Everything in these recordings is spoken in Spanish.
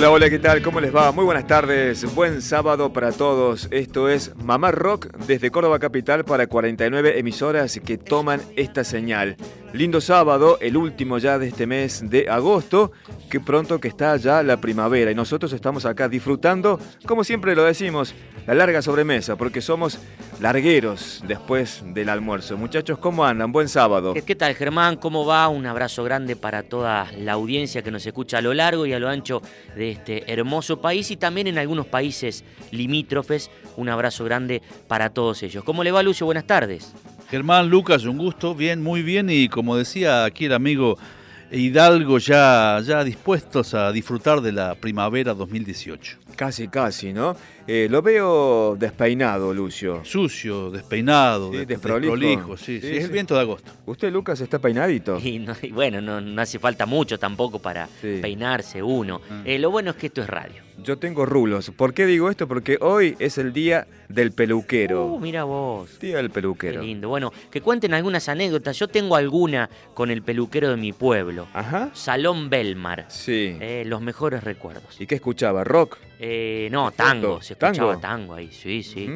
Hola, hola, ¿qué tal? ¿Cómo les va? Muy buenas tardes, buen sábado para todos. Esto es Mamá Rock desde Córdoba Capital para 49 emisoras que toman esta señal. Lindo sábado, el último ya de este mes de agosto, que pronto que está ya la primavera y nosotros estamos acá disfrutando, como siempre lo decimos, la larga sobremesa, porque somos largueros después del almuerzo. Muchachos, ¿cómo andan? Buen sábado. ¿Qué, tal Germán? ¿Cómo va? Un abrazo grande para toda la audiencia que nos escucha a lo largo y a lo ancho de este hermoso país y también en algunos países limítrofes. Un abrazo grande para todos ellos. ¿Cómo le va Lucio? Buenas tardes. Germán, Lucas, un gusto, bien, muy bien y como decía aquí el amigo Hidalgo, ya, ya dispuestos a disfrutar de la primavera 2018. Casi, casi, ¿no? Eh, lo veo despeinado, Lucio. Sucio, despeinado, sí, desprolijo. sí, sí, es el viento de agosto. ¿Usted, Lucas, está peinadito? Y, bueno, no, hace falta mucho tampoco para peinarse uno. Ah. Eh, lo bueno es que esto es radio. Yo tengo rulos. ¿Por qué digo esto? Porque hoy es el día del peluquero. Uh, mira vos. Día del peluquero. Qué lindo. Bueno, que cuenten algunas anécdotas. Yo tengo alguna con el peluquero de mi pueblo. Ajá. Salón Belmar. Sí. Eh, los mejores recuerdos. ¿Y qué escuchaba? ¿Rock? No, tango. Se escuchaba tango, ahí, sí, sí.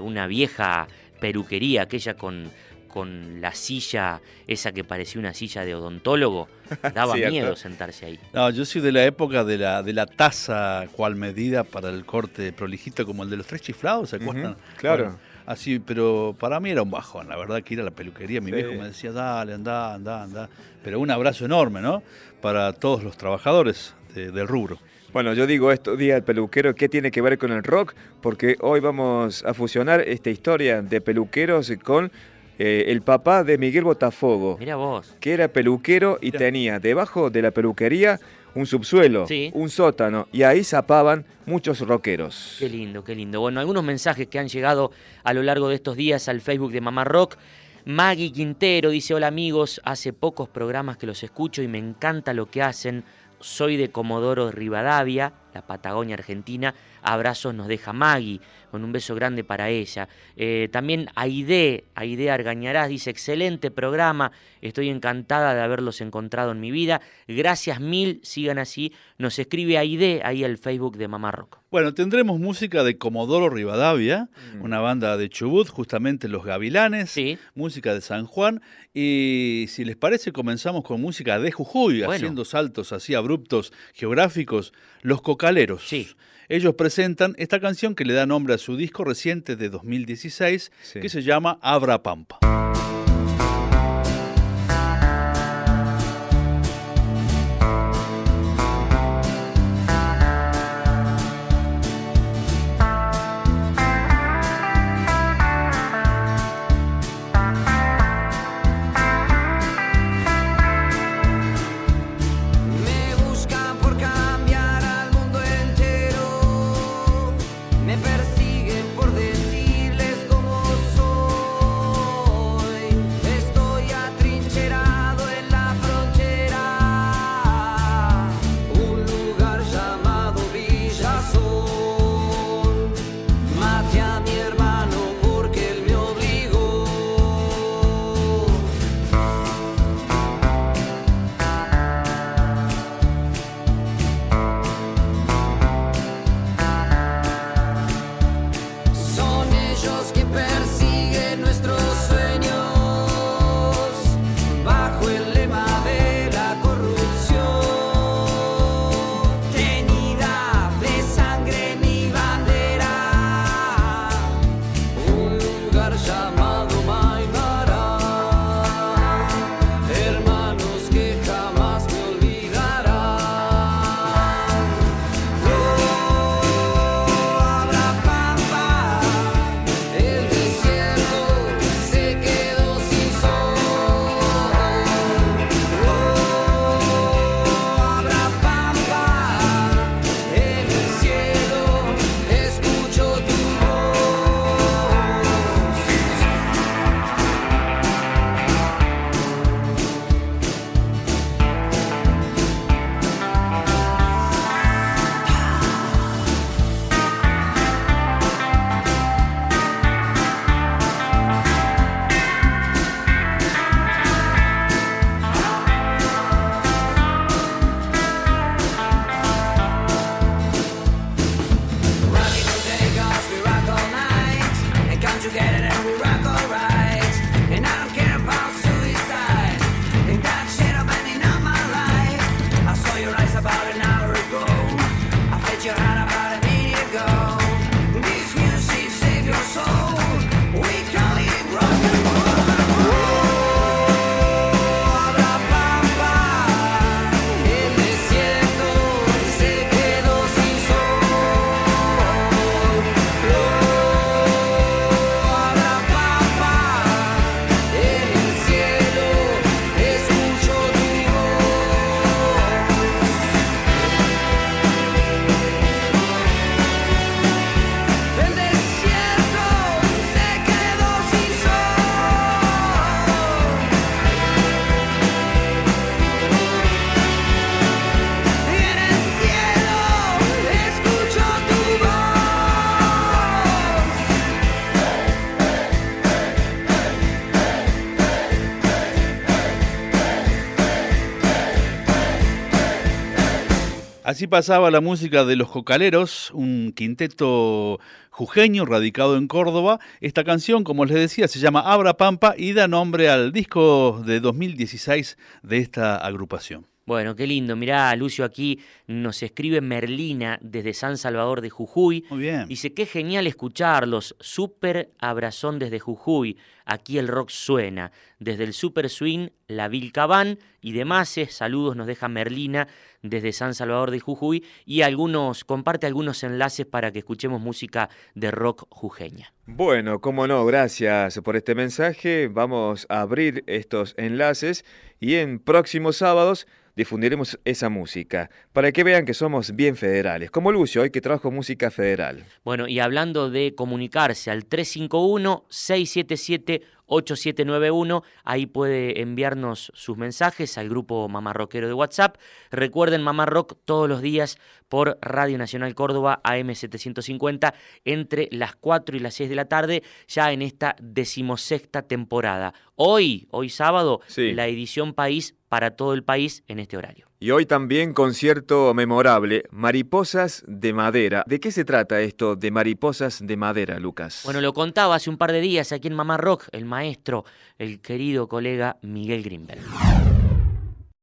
una vieja peluquería, aquella con con la silla, esa que parecía una silla de odontólogo, daba miedo sentarse ahí. No, yo soy de la época de la, de la taza cual medida para el corte prolijito como el de los tres chiflados, ¿se acuerdan? claro. así, pero para mí era un bajón, la verdad que ir a la peluquería, mi viejo me decía, dale, anda, anda, anda. Pero un abrazo enorme, ¿no? Para todos los trabajadores del rubro. Bueno, yo digo esto, Día del Peluquero, ¿qué tiene que ver con el rock? Porque hoy vamos a fusionar esta historia de peluqueros con eh, el papá de Miguel Botafogo. Mira vos. Que era peluquero y tenía debajo de la peluquería un subsuelo, un sótano, y ahí zapaban muchos rockeros. Qué lindo, qué lindo. Bueno, algunos mensajes que han llegado a lo largo de estos días al Facebook de Mamá Rock. Maggie Quintero dice, hola amigos, hace pocos programas que los escucho y me encanta lo que hacen soy de Comodoro Rivadavia, la Patagonia Argentina. Abrazos nos deja Maggie, con un beso grande para ella. Eh, también Aide, Aide Argañarás dice, excelente programa, estoy encantada de haberlos encontrado en mi vida. Gracias mil, sigan así. Nos escribe Aide ahí al Facebook de Mamá Rock. Bueno, tendremos música de Comodoro Rivadavia, mm. una banda de Chubut, justamente Los Gavilanes, música de San Juan, y si les parece comenzamos con música de Jujuy, haciendo saltos así abruptos geográficos, Los Cocaleros. Sí. Ellos presentan esta canción que le da nombre a su disco reciente de 2016, que se llama Abra Pampa. Así pasaba la música de Los Cocaleros, un quinteto jujeño radicado en Córdoba. Esta canción, como les decía, se llama Abra Pampa y da nombre al disco de 2016 de esta agrupación. Bueno, qué lindo. Mirá, Lucio, aquí nos escribe Merlina desde San Salvador de Jujuy. Muy bien. Dice, qué genial escucharlos. Súper abrazón desde Jujuy. Aquí el rock suena. Desde el Super Swing, la Vilcabán y demás. Saludos nos deja Merlina desde San Salvador de Jujuy. Y algunos, comparte algunos enlaces para que escuchemos música de rock jujeña. Bueno, cómo no, gracias por este mensaje. Vamos a abrir estos enlaces y en próximos sábados difundiremos esa música, para que vean que somos bien federales, como Lucio hoy que trajo música federal. Bueno, y hablando de comunicarse al 351 677 8791. Ahí puede enviarnos sus mensajes al grupo Mamá Rockero de WhatsApp. Recuerden Mamá Rock todos los días por Radio Nacional Córdoba AM750 entre las 4 y las 6 de la tarde, ya en esta decimosexta temporada. Hoy, hoy sábado, la edición País para todo el país en este horario. Y hoy también concierto memorable, Mariposas de Madera. ¿De qué se trata esto de Mariposas de Madera, Lucas? Bueno, lo contaba hace un par de días aquí en Mamá Rock, el maestro, el querido colega Miguel Grimberg.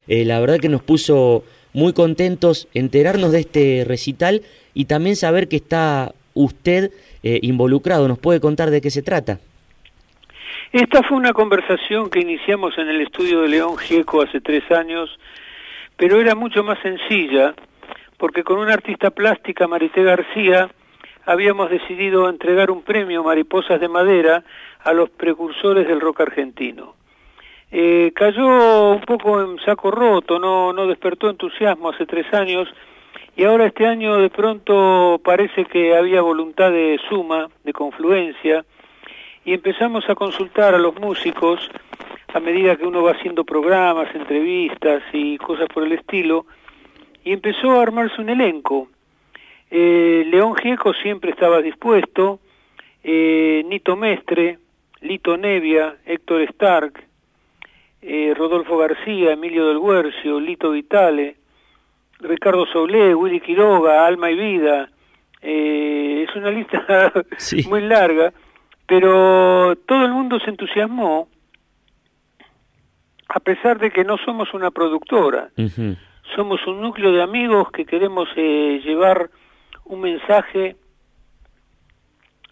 Eh, la verdad que nos puso muy contentos enterarnos de este recital y también saber que está usted eh, involucrado. ¿Nos puede contar de qué se trata? Esta fue una conversación que iniciamos en el estudio de León Gieco hace tres años pero era mucho más sencilla, porque con una artista plástica, Marité García, habíamos decidido entregar un premio Mariposas de Madera a los precursores del rock argentino. Eh, cayó un poco en saco roto, no, no despertó entusiasmo hace tres años, y ahora este año de pronto parece que había voluntad de suma, de confluencia, y empezamos a consultar a los músicos a medida que uno va haciendo programas, entrevistas y cosas por el estilo, y empezó a armarse un elenco. Eh, León Gieco siempre estaba dispuesto, eh, Nito Mestre, Lito Nevia, Héctor Stark, eh, Rodolfo García, Emilio del Guercio, Lito Vitale, Ricardo Soule, Willy Quiroga, Alma y Vida. es una lista muy larga, pero todo el mundo se entusiasmó a pesar de que no somos una productora, somos un núcleo de amigos que queremos eh, llevar un mensaje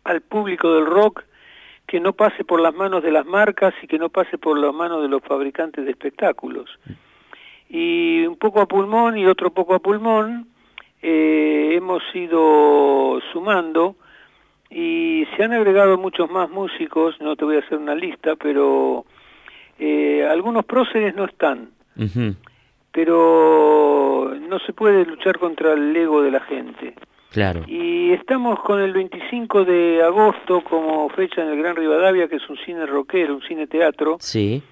al público del rock que no pase por las manos de las marcas y que no pase por las manos de los fabricantes de espectáculos. Y un poco a pulmón y otro poco a pulmón eh, hemos ido sumando y se han agregado muchos más músicos, no te voy a hacer una lista, pero eh, algunos próceres no están, pero no se puede luchar contra el ego de la gente. Claro. Y estamos con el 25 de agosto como fecha en el Gran Rivadavia, que es un cine rockero, un cine teatro. Sí.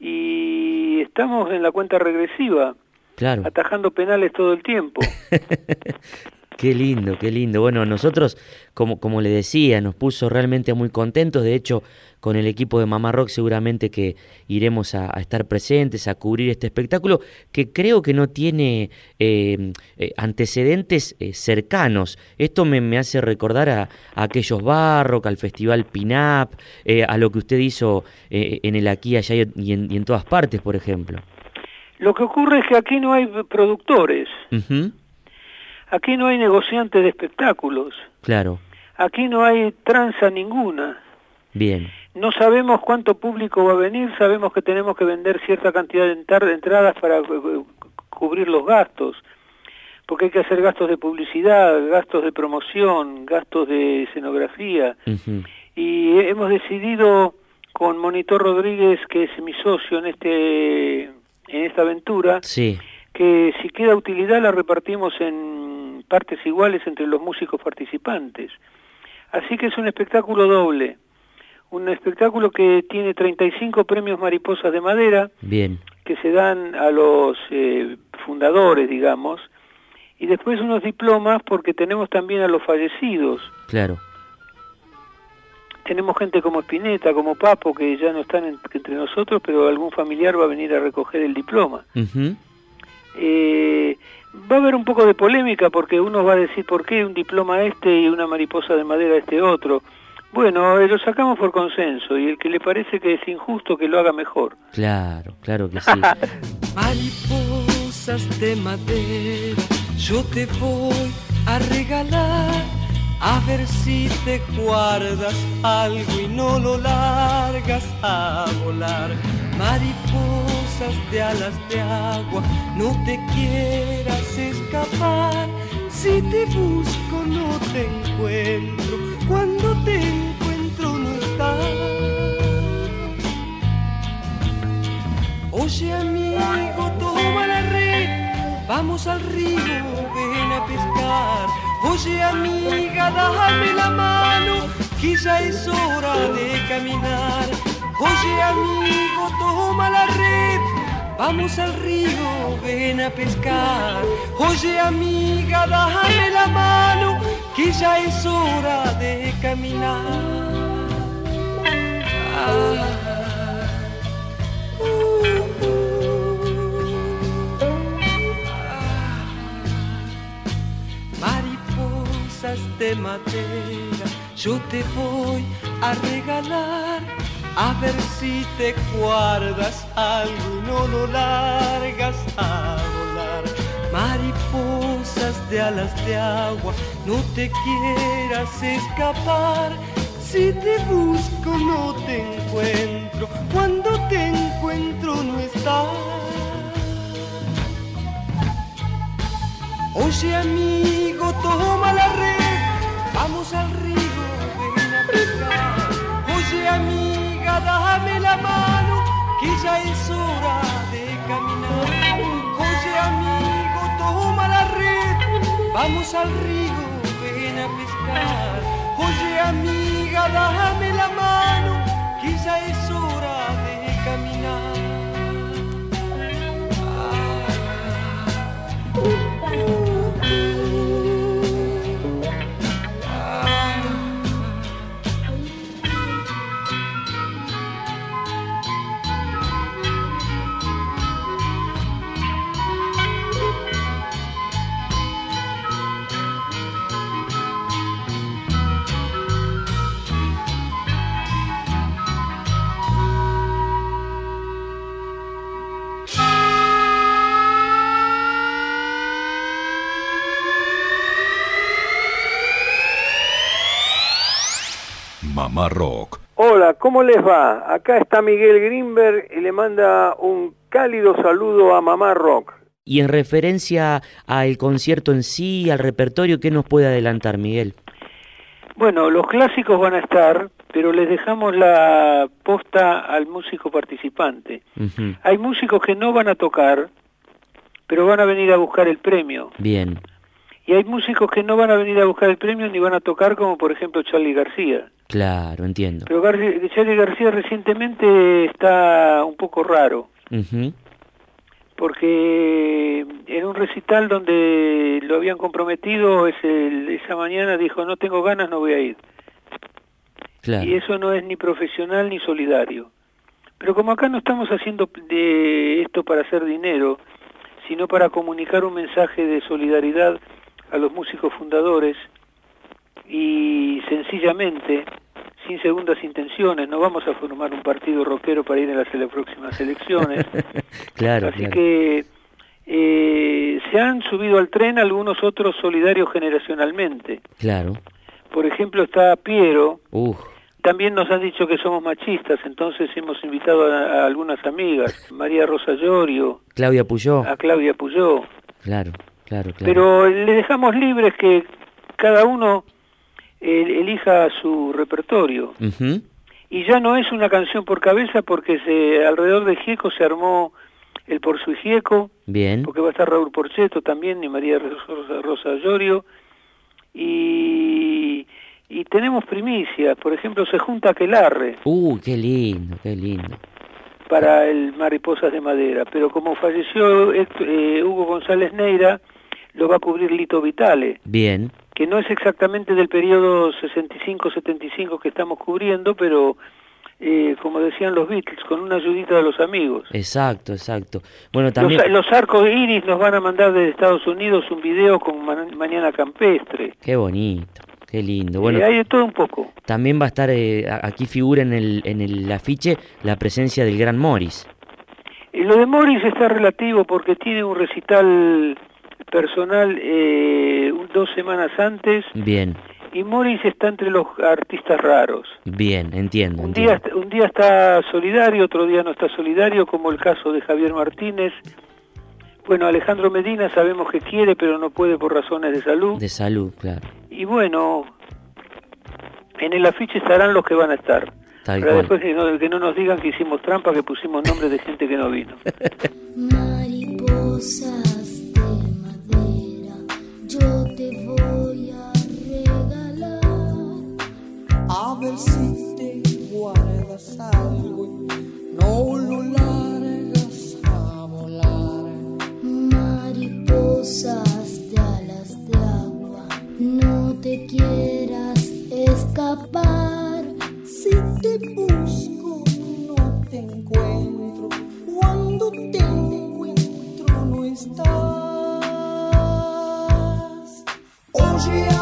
Y estamos en la cuenta regresiva. Claro. Atajando penales todo el tiempo. Qué lindo, qué lindo. Bueno, nosotros, como, como le decía, nos puso realmente muy contentos. De hecho, con el equipo de Mamá Rock seguramente que iremos a, estar presentes, a cubrir este espectáculo, que creo que no tiene eh, eh, antecedentes eh, cercanos. Esto me, hace recordar a, aquellos Barrock, al Festival Pinap, a lo que usted hizo en el aquí, allá y en, todas partes, por ejemplo. Lo que ocurre es que aquí no hay productores. Aquí no hay negociantes de espectáculos. Claro. Aquí no hay tranza ninguna. Bien. No sabemos cuánto público va a venir, sabemos que tenemos que vender cierta cantidad de entradas para eh, eh, cubrir los gastos, porque hay que hacer gastos de publicidad, gastos de promoción, gastos de escenografía. Y hemos decidido con Monitor Rodríguez, que es mi socio en este en esta aventura, sí. que si queda utilidad la repartimos en partes iguales entre los músicos participantes. Así que es un espectáculo doble, un espectáculo que tiene 35 premios mariposas de madera, Bien. que se dan a los eh, fundadores, digamos, y después unos diplomas porque tenemos también a los fallecidos. Claro. Tenemos gente como Spinetta, como Papo, que ya no están entre nosotros, pero algún familiar va a venir a recoger el diploma. eh, va a haber un poco de polémica porque uno va a decir por qué un diploma este y una mariposa de madera este otro. Bueno, eh, lo sacamos por consenso y el que le parece que es injusto que lo haga mejor. Claro, claro que sí. Mariposas de madera, yo te voy a regalar. A ver si te guardas algo y no lo largas a volar. Mariposas de alas de agua, no te quieras escapar. Si te busco no te encuentro, cuando te encuentro no estás. Oye amigo, toma la red, vamos al río, ven a pescar. Oye amiga, dame la mano, que es hora de caminar. Oye amigo, toma la red, vamos al río, ven a pescar. Oye amiga, dame la mano, que ya es hora de caminar. Ah. Mariposas de madera, yo te voy a regalar a ver si te guardas algo y no lo largas a volar. Mariposas de alas de agua, no te quieras escapar. Si te busco no te encuentro, cuando te encuentro no estás. Oye amigo, toma la red, vamos al río, ven a pescar. Oye amiga, dame la mano, que ya es hora de caminar. Oye amigo, toma la red, vamos al río, ven a pescar. Oye amiga, dame la mano, que ya es hora Rock. Hola, ¿cómo les va? Acá está Miguel Greenberg y le manda un cálido saludo a Mamá Rock. Y en referencia al concierto en sí, al repertorio, ¿qué nos puede adelantar, Miguel? Bueno, los clásicos van a estar, pero les dejamos la posta al músico participante. Hay músicos que no van a tocar, pero van a venir a buscar el premio. Bien. Y hay músicos que no van a venir a buscar el premio ni van a tocar, como por ejemplo Charlie García. Claro, entiendo. Pero Charlie García recientemente está un poco raro. Porque en un recital donde lo habían comprometido, ese, esa mañana dijo, no tengo ganas, no voy a ir. Claro. Y eso no es ni profesional ni solidario. Pero como acá no estamos haciendo de esto para hacer dinero, sino para comunicar un mensaje de solidaridad a los músicos fundadores y sencillamente, sin segundas intenciones, no vamos a formar un partido rockero para ir en las próximas elecciones. claro, Así que eh, se han subido al tren algunos otros solidarios generacionalmente. Claro. Por ejemplo está Piero. También nos han dicho que somos machistas, entonces hemos invitado a, algunas amigas, María Rosa Llorio, Claudia Puyó, a Claudia Puyó. Claro, claro, claro. Pero le dejamos libres que cada uno elija su repertorio. Y ya no es una canción por cabeza porque se, alrededor de Gieco se armó el Por su Gieco, Bien. porque va a estar Raúl Porcheto también y María Rosa, Rosa Llorio. Y, y tenemos primicias, por ejemplo, se junta Aquelarre. Uh, qué lindo, qué lindo. Para el Mariposas de Madera, pero como falleció eh, Hugo González Neira, lo va a cubrir Lito Vitale. Bien que no es exactamente del periodo 65-75 que estamos cubriendo, pero eh, como decían los Beatles, con una ayudita de los amigos. Exacto, exacto. Bueno, también... Los, arcos iris nos van a mandar desde Estados Unidos un video con Mañana Campestre. Qué bonito. Qué lindo. Bueno, hay de todo un poco. También va a estar, eh, aquí figura en el, en el afiche la presencia del gran Morris. Y lo de Morris está relativo porque tiene un recital personal eh, dos semanas antes. Bien y Morris está entre los artistas raros. Bien, entiendo. Un, Día, un día está solidario, otro día no está solidario, como el caso de Javier Martínez. Bueno, Alejandro Medina sabemos que quiere, pero no puede por razones de salud. De salud, claro. Y bueno, en el afiche estarán los que van a estar. pero después que no, que no nos digan que hicimos trampa, que pusimos nombres de gente que no vino. Mariposas a ver si te guardas algo no lo largas a volar. Mariposas de alas de agua, no te quieras escapar. Si te busco, no te encuentro. Cuando te encuentro, no estás. Oye,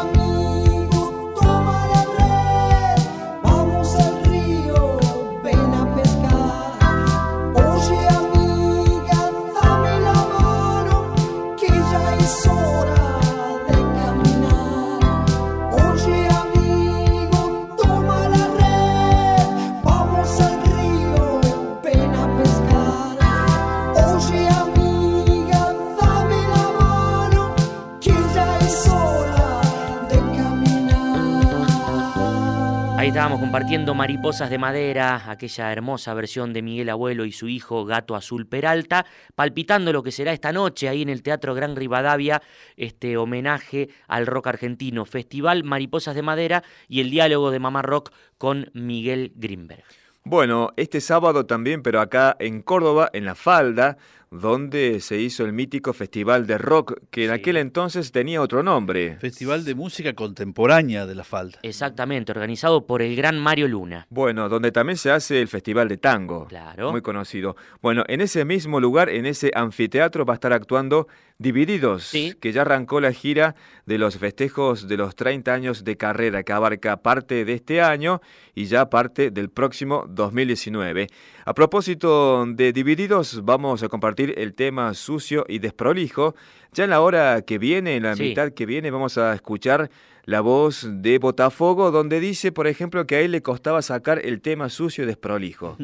compartiendo Mariposas de Madera, aquella hermosa versión de Miguel Abuelo y su hijo Gato Azul Peralta, palpitando lo que será esta noche ahí en el Teatro Gran Rivadavia, este homenaje al rock argentino, Festival Mariposas de Madera y el diálogo de Mamá Rock con Miguel Grimberg. Bueno, este sábado también, pero acá en Córdoba, en La Falda, donde se hizo el mítico Festival de Rock, que en aquel entonces tenía otro nombre. Festival de Música Contemporánea de La Falda. Exactamente, organizado por el gran Mario Luna. Bueno, donde también se hace el Festival de Tango. Claro. Muy conocido. Bueno, en ese mismo lugar, en ese anfiteatro, va a estar actuando Divididos, que ya arrancó la gira de los festejos de los 30 años de carrera, que abarca parte de este año y ya parte del próximo 2019. A propósito de Divididos, vamos a compartir el tema sucio y desprolijo. Ya en la hora que viene, en la mitad que viene, vamos a escuchar la voz de Botafogo, donde dice, por ejemplo, que a él le costaba sacar el tema sucio y desprolijo.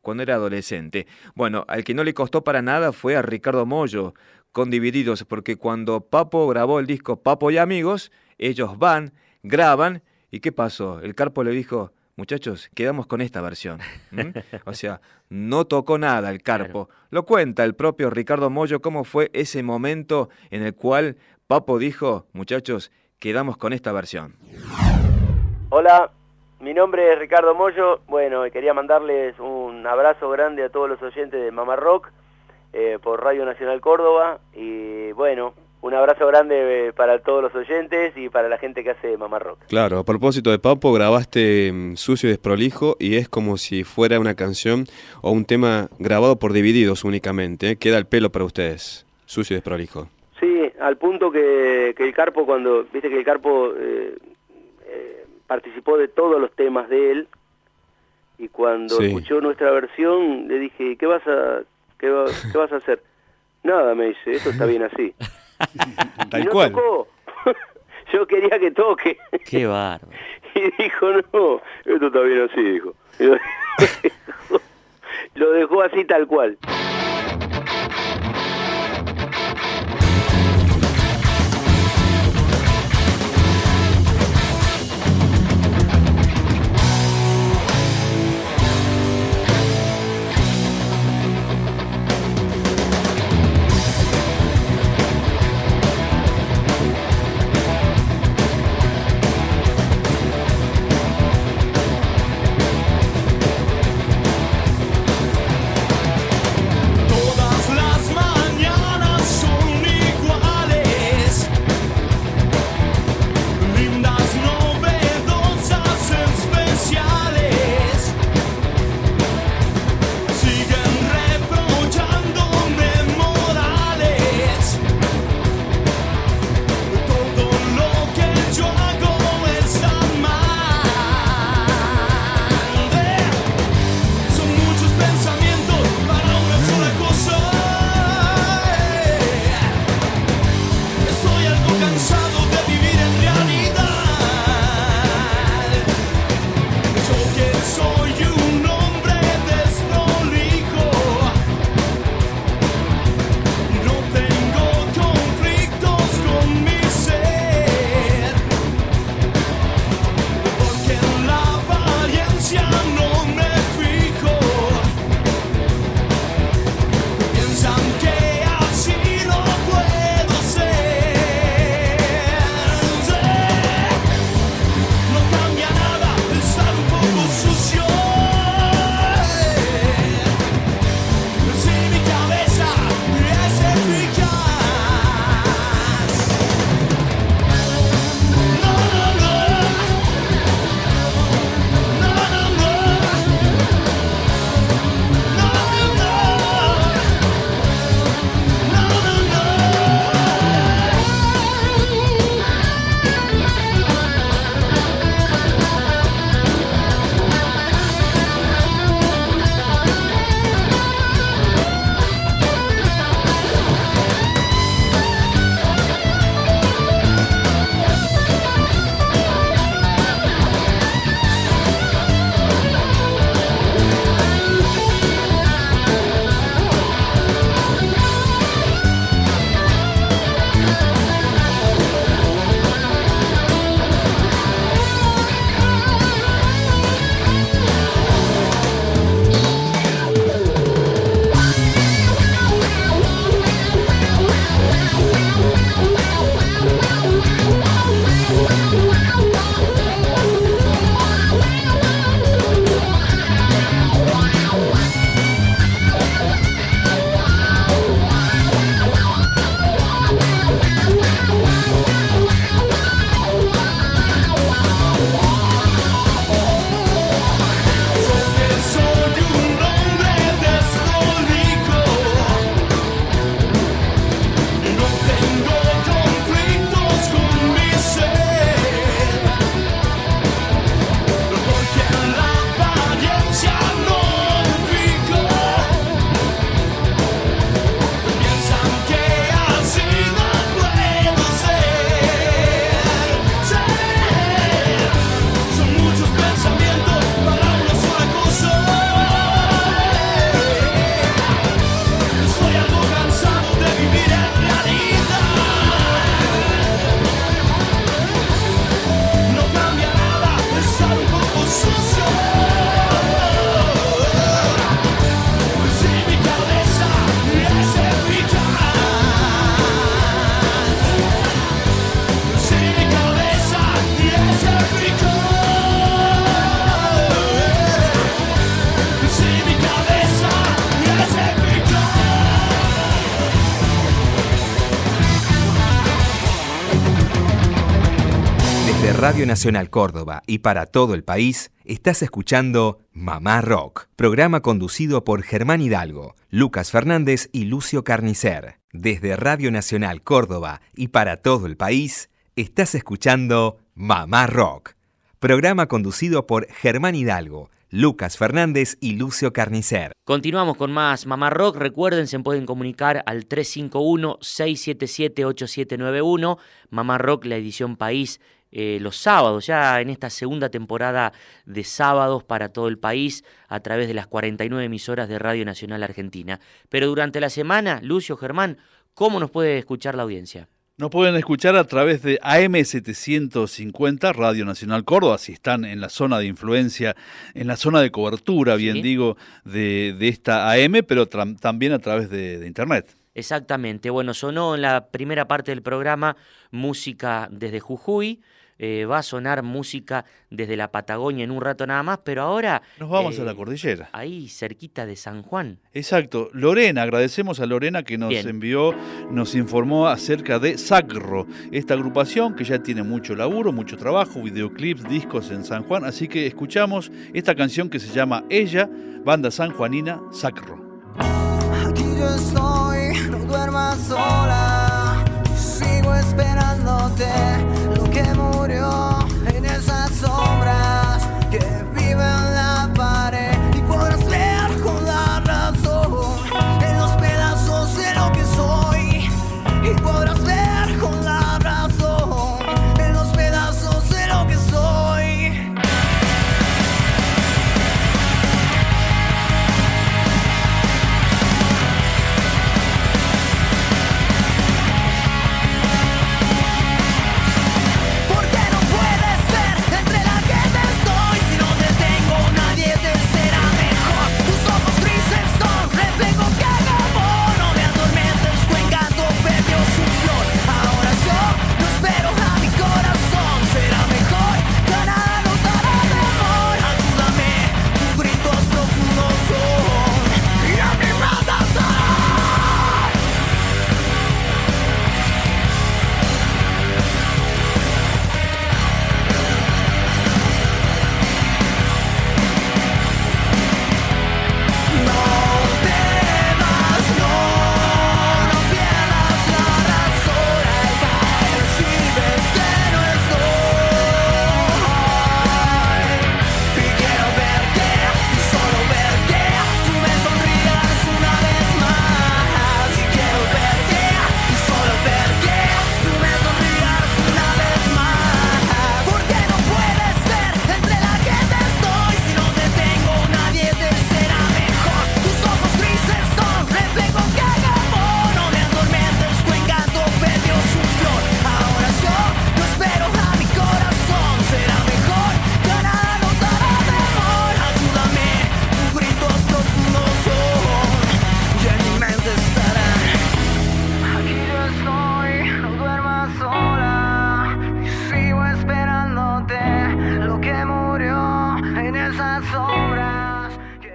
cuando era adolescente. Bueno, al que no le costó para nada fue a Ricardo Mollo, con Divididos, porque cuando Papo grabó el disco Papo y Amigos, ellos van, graban, ¿y qué pasó? El Carpo le dijo, muchachos, quedamos con esta versión. O sea, no tocó nada el Carpo. Lo cuenta el propio Ricardo Mollo cómo fue ese momento en el cual Papo dijo, muchachos, quedamos con esta versión. Hola, mi nombre es Ricardo Mollo. Bueno, quería mandarles un abrazo grande a todos los oyentes de Mamá Rock eh, por Radio Nacional Córdoba y bueno, un abrazo grande eh, para todos los oyentes y para la gente que hace Mamá Rock. Claro, a propósito de Papo, grabaste mm, Sucio y Desprolijo y es como si fuera una canción o un tema grabado por Divididos únicamente. ¿eh? Queda el pelo para ustedes, Sucio y Desprolijo. Sí, al punto que, el Carpo cuando, viste que el Carpo participó de todos los temas de él y cuando escuchó nuestra versión le dije, ¿qué vas a ¿Qué, vas a hacer? Nada, me dice, esto está bien así. Tal cual. Yo quería que toque. Qué bárbaro. Y dijo, no, esto está bien así, dijo. lo dejó así tal cual. Radio Nacional Córdoba y para todo el país, estás escuchando Mamá Rock, programa conducido por Germán Hidalgo, Lucas Fernández y Lucio Carnicer. Desde Radio Nacional Córdoba y para todo el país, estás escuchando Mamá Rock, programa conducido por Germán Hidalgo, Lucas Fernández y Lucio Carnicer. Continuamos con más Mamá Rock. Recuerden, se pueden comunicar al 351-677-8791. Mamá Rock, la edición país, eh, los sábados, ya en esta segunda temporada de sábados para todo el país, a través de las 49 emisoras de Radio Nacional Argentina. Pero durante la semana, Lucio Germán, ¿cómo nos puede escuchar la audiencia? Nos pueden escuchar a través de AM750 Radio Nacional Córdoba, si están en la zona de influencia, en la zona de cobertura, bien digo, de, esta AM, pero también a través de Internet. Exactamente. Bueno, sonó en la primera parte del programa música desde Jujuy. Eh, va a sonar música desde la Patagonia en un rato nada más, pero ahora... Nos vamos a la eh, cordillera. Ahí, cerquita de San Juan. Exacto. Lorena, agradecemos a Lorena que nos envió, nos informó acerca de Sacro, esta agrupación que ya tiene mucho laburo, mucho trabajo, videoclips, discos en San Juan, así que escuchamos esta canción que se llama Ella, banda sanjuanina, Sacro. Aquí yo estoy, no duermas sola, sigo esperándote que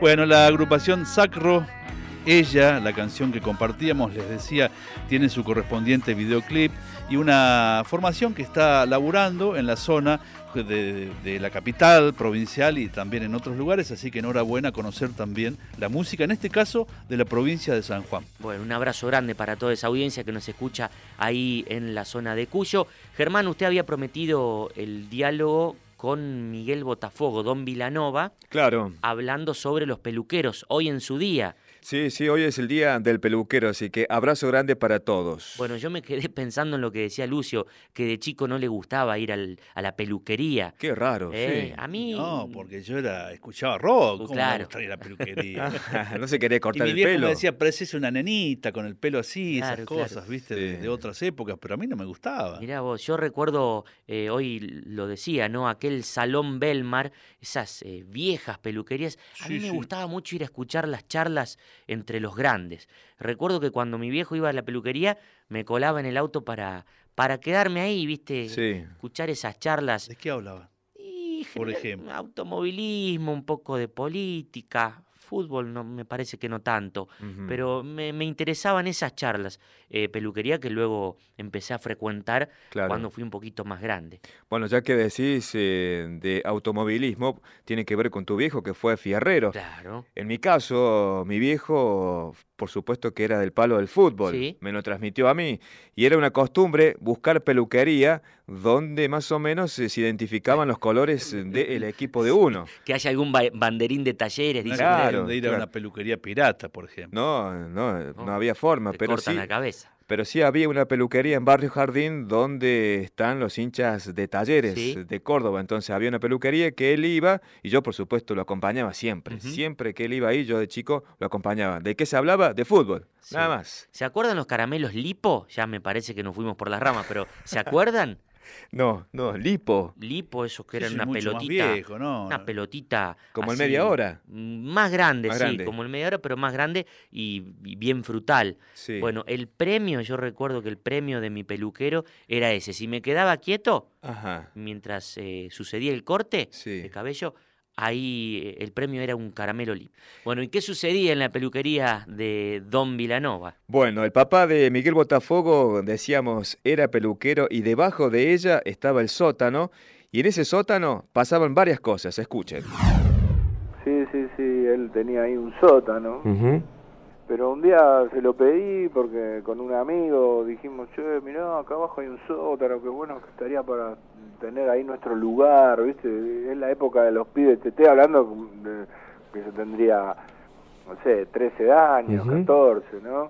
Bueno, la agrupación Sacro, ella, la canción que compartíamos, les decía, tiene su correspondiente videoclip y una formación que está laburando en la zona de, la capital provincial y también en otros lugares, así que enhorabuena conocer también la música, en este caso de la provincia de San Juan. Bueno, un abrazo grande para toda esa audiencia que nos escucha ahí en la zona de Cuyo. Germán, usted había prometido el diálogo con Miguel Botafogo, Don Vilanova, claro. hablando sobre los peluqueros hoy en su día. Sí, sí, hoy es el día del peluquero, así que abrazo grande para todos. Bueno, yo me quedé pensando en lo que decía Lucio, que de chico no le gustaba ir a la peluquería. Qué raro, eh, A mí... No, porque yo era escuchaba rock, ¿cómo claro. me gustaría ir a la peluquería? no se quería cortar y mi el pelo. me decía, pareces una nenita con el pelo así, esas cosas, viste, de, otras épocas, pero a mí no me gustaba. Mirá vos, yo recuerdo, eh, hoy lo decía, ¿no? Aquel Salón Belmar, esas eh, viejas peluquerías. A mí me gustaba mucho ir a escuchar las charlas entre los grandes. Recuerdo que cuando mi viejo iba a la peluquería, me colaba en el auto para, para quedarme ahí, ¿viste? Escuchar esas charlas. ¿De qué hablaba? Por ejemplo. Automovilismo, un poco de política, fútbol no me parece que no tanto, pero me, interesaban esas charlas, eh, peluquería que luego empecé a frecuentar cuando fui un poquito más grande. Bueno, ya que decís eh, de automovilismo, tiene que ver con tu viejo que fue fierrero. Claro. En mi caso, mi viejo por supuesto que era del palo del fútbol, me lo transmitió a mí, y era una costumbre buscar peluquería donde más o menos se identificaban los colores del equipo de uno. Que haya algún banderín de talleres, dice claro, de ir a una peluquería pirata, por ejemplo. No, no, no, había forma, pero cortan sí. la cabeza. Pero sí había una peluquería en Barrio Jardín donde están los hinchas de talleres de Córdoba. Entonces había una peluquería que él iba y yo por supuesto lo acompañaba siempre. Siempre que él iba ahí, yo de chico lo acompañaba. ¿De qué se hablaba? De fútbol. Nada más. ¿Se acuerdan los caramelos lipo? Ya me parece que nos fuimos por las ramas, pero ¿se acuerdan? No, no, lipo. Lipo, esos que eran una pelotita. Una pelotita. Como el media hora. Más grande, sí, como el media hora, pero más grande y, bien frutal. Bueno, el premio, yo recuerdo que el premio de mi peluquero era ese. Si me quedaba quieto, mientras eh, sucedía el corte de cabello, ahí el premio era un caramelo lip. Bueno, ¿y qué sucedía en la peluquería de Don Vilanova? Bueno, el papá de Miguel Botafogo, decíamos, era peluquero y debajo de ella estaba el sótano y en ese sótano pasaban varias cosas, escuchen. Sí, sí, sí, él tenía ahí un sótano. Pero un día se lo pedí porque con un amigo dijimos, che, mirá, acá abajo hay un sótano, que bueno que estaría para tener ahí nuestro lugar, ¿viste? Es la época de los pibes, te estoy hablando de, que yo tendría, no sé, 13 años, 14, ¿no?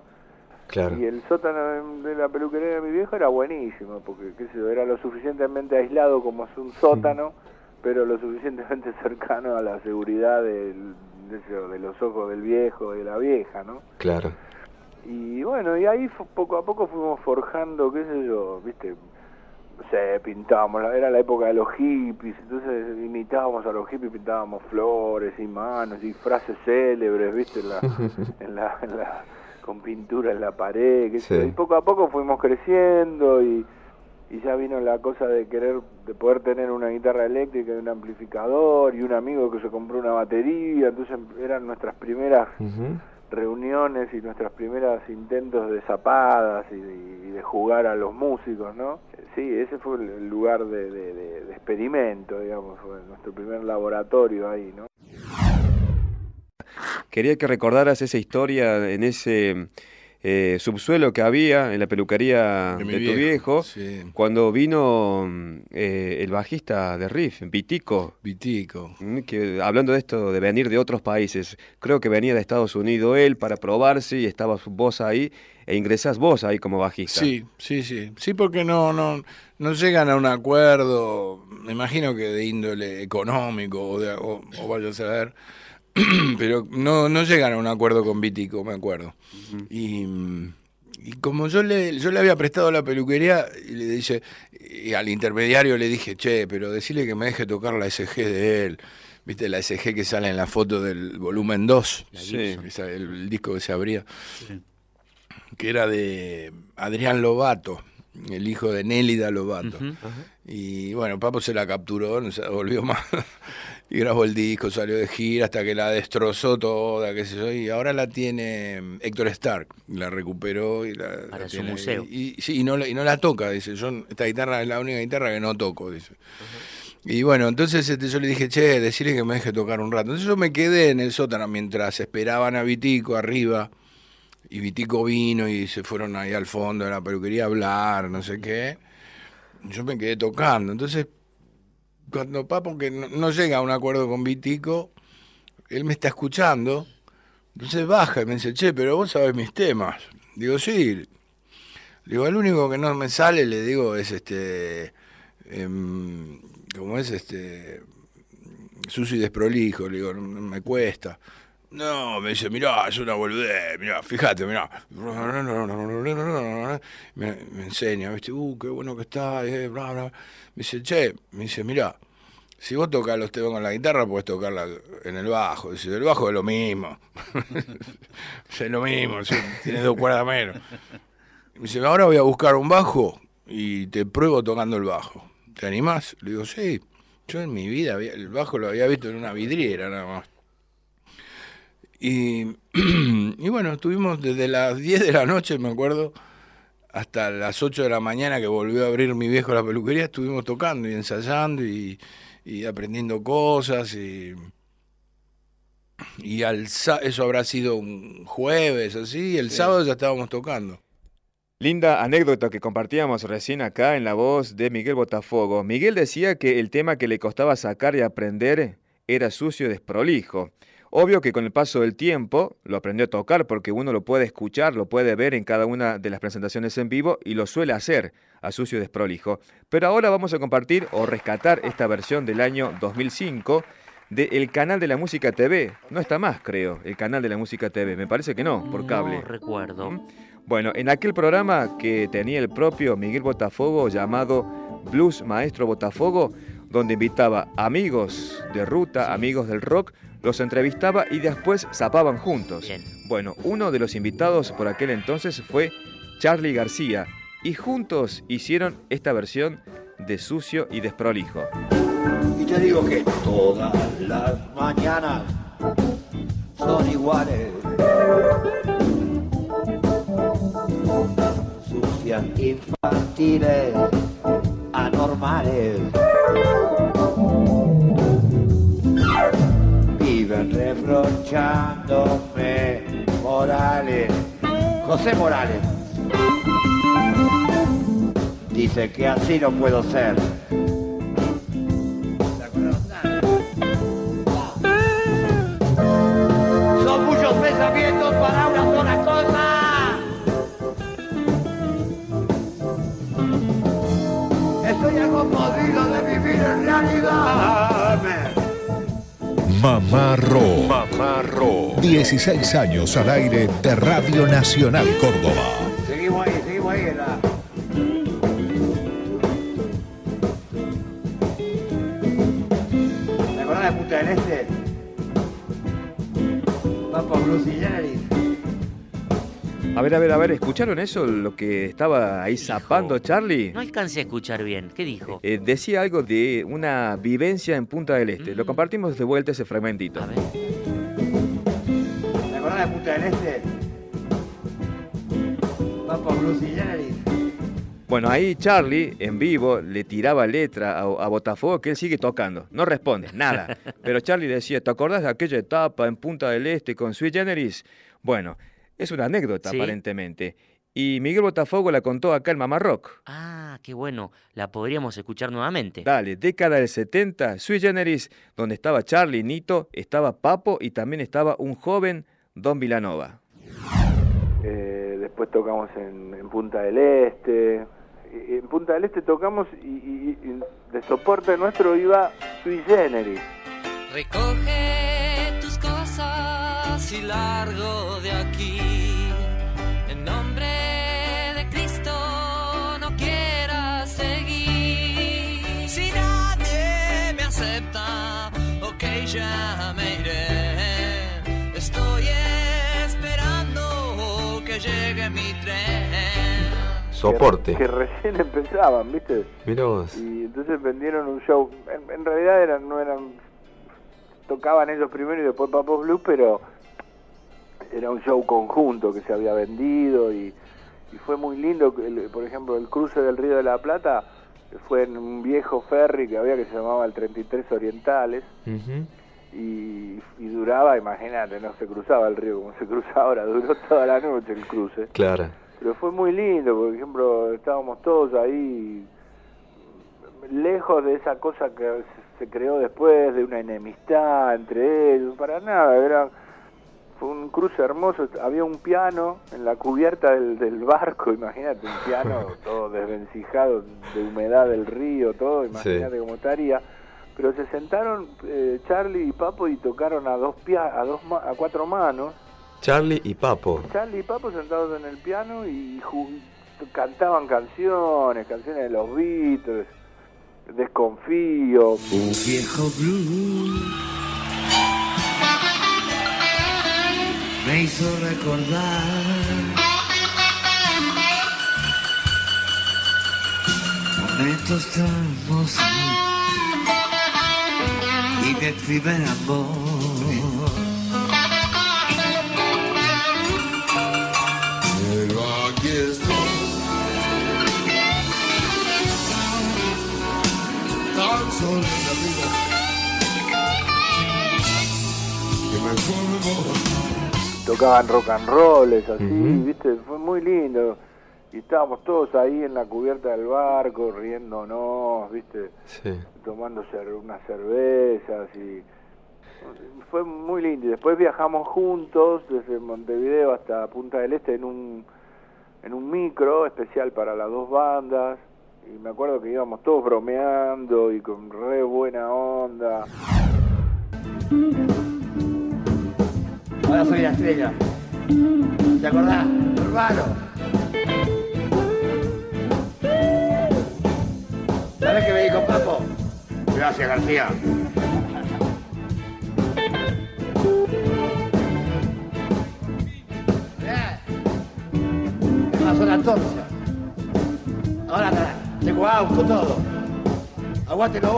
Claro. Y el sótano de la peluquería de mi viejo era buenísimo, porque qué sé era lo suficientemente aislado como es un sótano, pero lo suficientemente cercano a la seguridad del, de, los ojos del viejo, de la vieja, ¿no? Claro. Y bueno, y ahí poco a poco fuimos forjando, qué sé yo, viste, sé, pintábamos, era la época de los hippies, entonces imitábamos a los hippies, pintábamos flores y manos y frases célebres, viste, en la, en la, con pintura en la pared, sé y poco a poco fuimos creciendo y y ya vino la cosa de querer, de poder tener una guitarra eléctrica y un amplificador y un amigo que se compró una batería, entonces eran nuestras primeras reuniones y nuestras primeras intentos de zapadas y de, jugar a los músicos, ¿no? Sí, ese fue el lugar de, de experimento, digamos, fue nuestro primer laboratorio ahí, ¿no? Quería que recordaras esa historia en ese eh, subsuelo que había en la peluquería de, tu viejo, cuando vino eh, el bajista de Riff, Vitico. Vitico. Mm, que, hablando de esto, de venir de otros países, creo que venía de Estados Unidos él para probarse y estabas vos ahí e ingresás vos ahí como bajista. Sí, sí, sí. Sí, porque no, no, no llegan a un acuerdo, me imagino que de índole económico o, de, o, o vaya a saber pero no, no llegan a un acuerdo con Vitico, me acuerdo. y, como yo le, yo le había prestado la peluquería, y le dice, y al intermediario le dije, che, pero decirle que me deje tocar la SG de él. ¿Viste la SG que sale en la foto del volumen 2? el, disco que se abría. Que era de Adrián Lobato, el hijo de Nélida Lobato. Y bueno, Papo se la capturó, no se volvió más. Y grabó el disco, salió de gira hasta que la destrozó toda, qué sé yo, y ahora la tiene mm, Héctor Stark, la recuperó y la, Para su museo. Y, sí, y no, y no la toca, dice, yo esta guitarra es la única guitarra que no toco, dice. Y bueno, entonces este, yo le dije, che, decirle que me deje tocar un rato. Entonces yo me quedé en el sótano mientras esperaban a Vitico arriba, y Vitico vino y se fueron ahí al fondo de la peluquería a hablar, no sé qué. Yo me quedé tocando, entonces cuando Papo, que no, llega a un acuerdo con Vitico, él me está escuchando, entonces baja y me dice, che, pero vos sabés mis temas. Digo, sí. Digo, el único que no me sale, le digo, es este, eh, ¿cómo es este? Sucio y desprolijo, le digo, me cuesta. No, me dice, mirá, es una boludez, mirá, fíjate, mirá. Me, enseña, ¿viste? Uh, qué bueno que está, eh, bla, bla. Me dice, che, me dice, mirá, si vos tocas los temas con la guitarra, puedes tocarla en el bajo. Dice, el bajo es lo mismo. es lo mismo, tienes dos cuerdas menos. Me dice, ahora voy a buscar un bajo y te pruebo tocando el bajo. ¿Te animás? Le digo, sí. Yo en mi vida el bajo lo había visto en una vidriera nada más. Y, y bueno, estuvimos desde las 10 de la noche, me acuerdo, hasta las 8 de la mañana que volvió a abrir mi viejo la peluquería, estuvimos tocando y ensayando y, y aprendiendo cosas y, y al, eso habrá sido un jueves así, y el sábado ya estábamos tocando. Linda anécdota que compartíamos recién acá en la voz de Miguel Botafogo. Miguel decía que el tema que le costaba sacar y aprender era sucio y desprolijo. Obvio que con el paso del tiempo lo aprendió a tocar porque uno lo puede escuchar, lo puede ver en cada una de las presentaciones en vivo y lo suele hacer a sucio y desprolijo. Pero ahora vamos a compartir o rescatar esta versión del año 2005 del canal de la música TV. No está más, creo, el canal de la música TV. Me parece que no, por cable. No recuerdo. ¿Mm? Bueno, en aquel programa que tenía el propio Miguel Botafogo llamado Blues Maestro Botafogo, donde invitaba amigos de ruta, amigos del rock, los entrevistaba y después zapaban juntos. Bueno, uno de los invitados por aquel entonces fue Charlie García y juntos hicieron esta versión de Sucio y Desprolijo. Y te digo que todas las mañanas son iguales sucias, infantiles, anormales. Reprochándome Morales, José Morales. Dice que así no puedo ser. Son muchos pensamientos para una sola cosa. Estoy algo podrido de vivir en realidad. Mamá Ro. Mamá Ro. 16 años al aire de Radio Nacional Córdoba. Ver, a ver, a ver, ¿escucharon eso? Lo que estaba ahí zapando Charlie. No alcancé a escuchar bien. ¿Qué dijo? Eh, decía algo de una vivencia en Punta del Este. Lo compartimos de vuelta ese fragmentito. A ver. ¿Te acordás de Punta del Este? Papa Blues y Generis. Bueno, ahí Charlie, en vivo, le tiraba letra a, a Botafogo que él sigue tocando. No responde, nada. Pero Charlie decía, ¿te acordás de aquella etapa en Punta del Este con Sui Generis? Bueno, es una anécdota Sí. aparentemente. Y Miguel Botafogo la contó acá en Mamá Rock. Ah, qué bueno. La podríamos escuchar nuevamente. Dale, década del 70, Sui Generis, donde estaba Charlie, Nito, estaba Papo y también estaba un joven Don Vilanova. Eh, después tocamos en, en Punta del Este. Y- En Punta del Este tocamos y, y- y de soporte nuestro iba Sui Generis. Recoge tus cosas y largo de aquí. Ya me iré. Estoy esperando que llegue mi tren. Que, que recién empezaban, ¿viste? Mirá vos. Y entonces vendieron un show. En, en realidad eran, no eran. Tocaban ellos primero y después Papos Blue, pero era un show conjunto que se había vendido y, y fue muy lindo. El- por ejemplo, el cruce del Río de la Plata fue en un viejo ferry que había que se llamaba el 33 Orientales y, y duraba, imagínate, no se cruzaba el río como se cruza ahora, duró toda la noche el cruce. Claro. Pero fue muy lindo, por ejemplo, estábamos todos ahí lejos de esa cosa que se- creó después, de una enemistad entre ellos, para nada, era, fue un cruce hermoso, había un piano en la cubierta del, del barco, imagínate, un piano todo desvencijado de humedad del río, todo, imagínate cómo estaría. Pero se sentaron eh, Charlie y Papo y tocaron a dos pia a dos ma- a cuatro manos Charlie y Papo. Charlie y Papo sentados en el piano y cantaban canciones, canciones de los Beatles, Desconfío. Un viejo blues me hizo recordar momentos tan hermosos Tocaban rock and roll, es así, ¿viste? Fue muy lindo. Y estábamos todos ahí en la cubierta del barco riéndonos, ¿viste? Tomando unas cervezas y fue muy lindo. Y después viajamos juntos desde Montevideo hasta Punta del Este en un en un micro especial para las dos bandas y me acuerdo que íbamos todos bromeando y con re buena onda. Ahora soy la estrella. ¿Te acordás? Hermano. ¿Sabes qué me dijo Papo? Gracias, García. Son las 12. Ahora tengo auto, todo.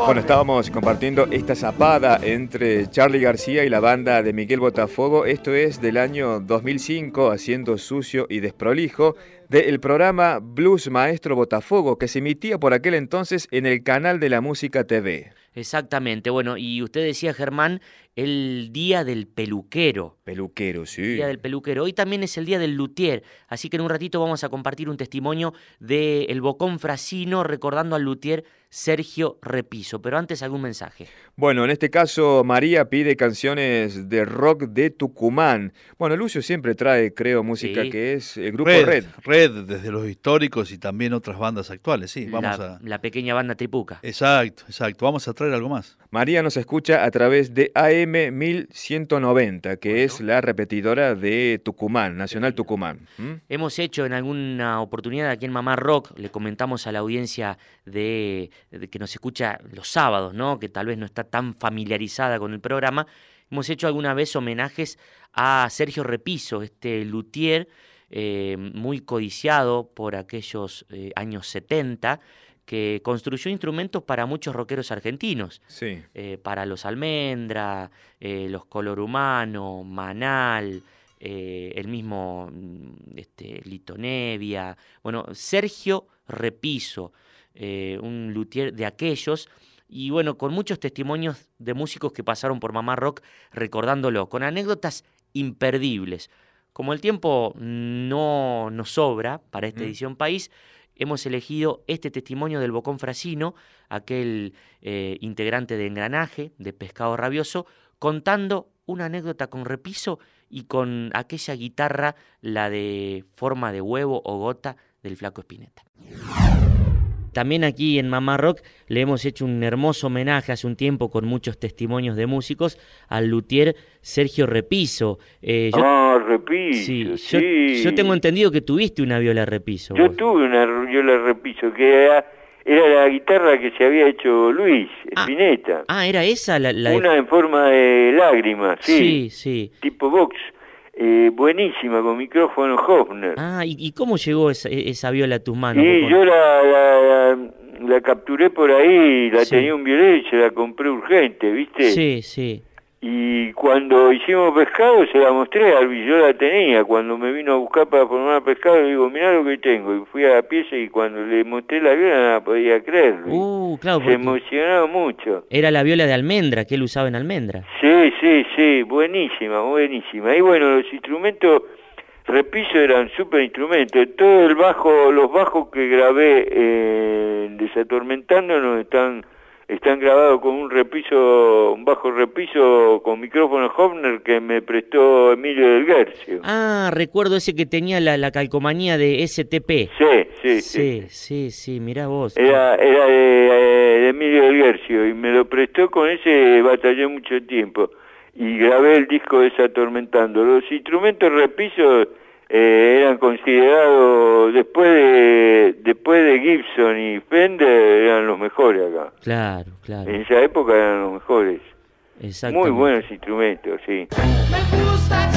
Bueno, estábamos compartiendo esta zapada entre Charlie García y la banda de Miguel Botafogo. Esto es del año 2005, haciendo sucio y desprolijo, del programa Blues Maestro Botafogo, que se emitía por aquel entonces en el canal de la Música TV. Exactamente, bueno, y usted decía, Germán, el día del peluquero. Peluquero, sí. Día del peluquero. Hoy también es el día del luthier, así que en un ratito vamos a compartir un testimonio de El Bocón Frasino recordando al luthier Sergio Repiso. Pero antes algún mensaje. Bueno, en este caso María pide canciones de rock de Tucumán. Bueno, Lucio siempre trae, creo, música Sí. que es el grupo Red, Red. Red, desde los históricos y también otras bandas actuales, sí. Vamos la, a... la pequeña banda Tripuca. Exacto, exacto. Vamos a traer algo más. María nos escucha a través de AM 1190, que es la repetidora de Tucumán, Nacional Tucumán. ¿Mm? Hemos hecho en alguna oportunidad aquí en Mamá Rock, le comentamos a la audiencia de, de que nos escucha los sábados, ¿no? que tal vez no está tan familiarizada con el programa, hemos hecho alguna vez homenajes a Sergio Repiso, este luthier eh, muy codiciado por aquellos eh, años 70, que construyó instrumentos para muchos rockeros argentinos. Sí. eh, para los Almendra, eh, los Color Humano, Manal, eh, el mismo mm, este, Lito Nevia. Bueno, Sergio Repiso, un luthier de aquellos. Y bueno, con muchos testimonios de músicos que pasaron por Mamá Rock recordándolo, con anécdotas imperdibles. Como el tiempo no nos sobra para esta Mm. edición país, hemos elegido este testimonio del Bocón Frasino, aquel eh, integrante de Engranaje, de Pescado Rabioso, contando una anécdota con repiso y con aquella guitarra, la de forma de huevo o gota del Flaco Espineta. También aquí en Mamá Rock le hemos hecho un hermoso homenaje hace un tiempo con muchos testimonios de músicos al luthier Sergio Repiso. Eh, yo- Ah, Repiso, sí, yo- sí. Yo, tengo entendido que tuviste una viola Repiso. Yo vos. tuve una viola repiso que era, era la guitarra que se había hecho Luis Spinetta. Ah, era esa la, la de- Una en forma de lágrima, sí. Sí, sí. Tipo box. Eh, buenísima, con micrófono Hofner. Ah, ¿y, y cómo llegó esa, esa viola a tus manos? sí, yo la, la, la- la capturé por ahí, la Sí. tenía un violero y se la compré urgente, ¿viste? Sí, sí. Y cuando hicimos pescado se la mostré a yo la tenía. Cuando me vino a buscar para formar pescado, le digo, mirá lo que tengo. Y fui a la pieza y cuando le mostré la viola no la podía creer. Uh, claro, se emocionó mucho. era la viola de almendra que él usaba en almendra. Sí, sí, sí, buenísima, buenísima. Y bueno, los instrumentos, repiso, eran super instrumentos. Todo el bajo, los bajos que grabé eh, Desatormentándonos están están grabados con un repiso, un bajo repiso con micrófono Hofner que me prestó Emilio del Guercio. Ah, recuerdo ese que tenía la, la calcomanía de STP. Sí, sí, sí. Sí, sí, sí, mirá vos. Era, era de, eh, de Emilio del Guercio y me lo prestó con ese batallé mucho tiempo y grabé el disco Desatormentando. Los instrumentos repiso eh, eran considerados después de después de Gibson y Fender eran los mejores acá. Claro, claro. En esa época eran los mejores. Muy Exactamente. buenos instrumentos, sí. Me gusta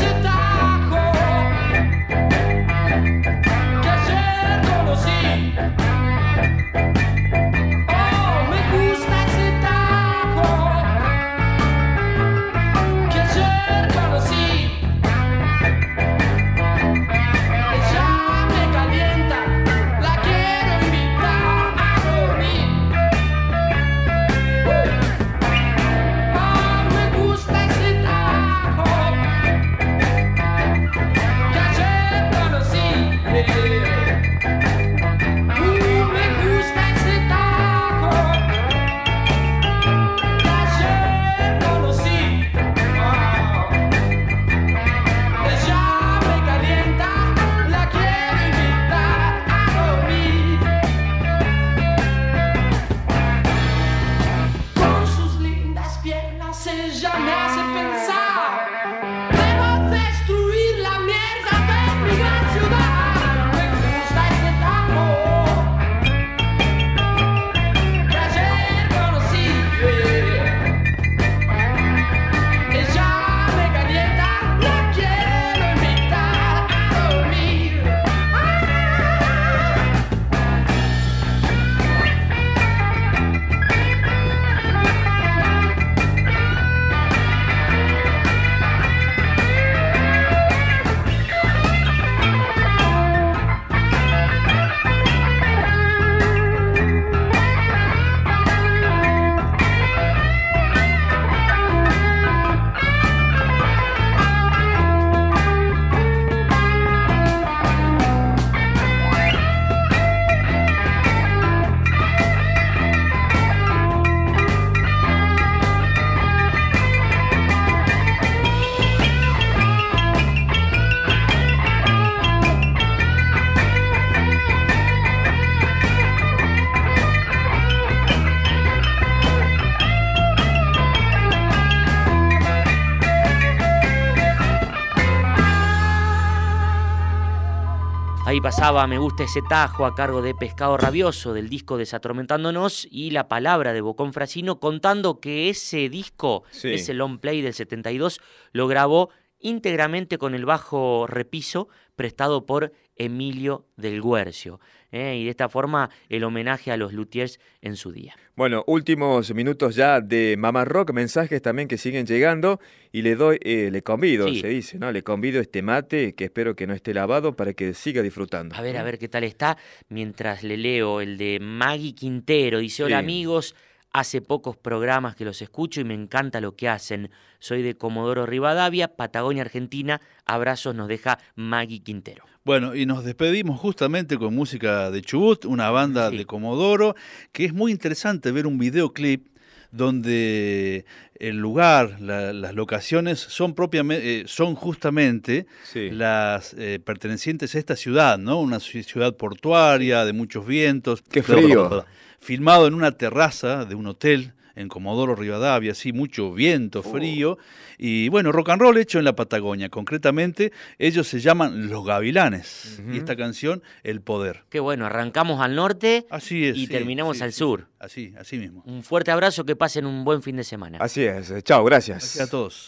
pasaba Me gusta ese tajo a cargo de Pescado Rabioso del disco Desatormentándonos y la palabra de Bocón Frasino contando que ese disco, ese long play del 72, lo grabó íntegramente con el bajo repiso prestado por Emilio del Guercio. ¿eh? y de esta forma el homenaje a los luthiers en su día. Bueno, últimos minutos ya de Mamá Rock, mensajes también que siguen llegando y le doy, eh, le convido, se dice, ¿no? Le convido este mate que espero que no esté lavado para que siga disfrutando. A ver, a ver qué tal está. Mientras le leo el de Maggie Quintero, dice, hola amigos. Hace pocos programas que los escucho y me encanta lo que hacen. Soy de Comodoro Rivadavia, Patagonia, Argentina. Abrazos nos deja Maggie Quintero. Bueno, y nos despedimos justamente con música de Chubut, una banda de Comodoro, que es muy interesante ver un videoclip donde el lugar, las locaciones son propiamente, eh, son justamente las eh, pertenecientes a esta ciudad, ¿no? Una ciudad portuaria de muchos vientos. Qué frío filmado en una terraza de un hotel en Comodoro Rivadavia, así mucho viento, oh. frío, y bueno, rock and roll hecho en la Patagonia. Concretamente, ellos se llaman Los Gavilanes, y esta canción, El Poder. Qué bueno, arrancamos al norte así es, y terminamos al sur. Así, así mismo. Un fuerte abrazo, que pasen un buen fin de semana. Así es, chao, gracias. Gracias a todos.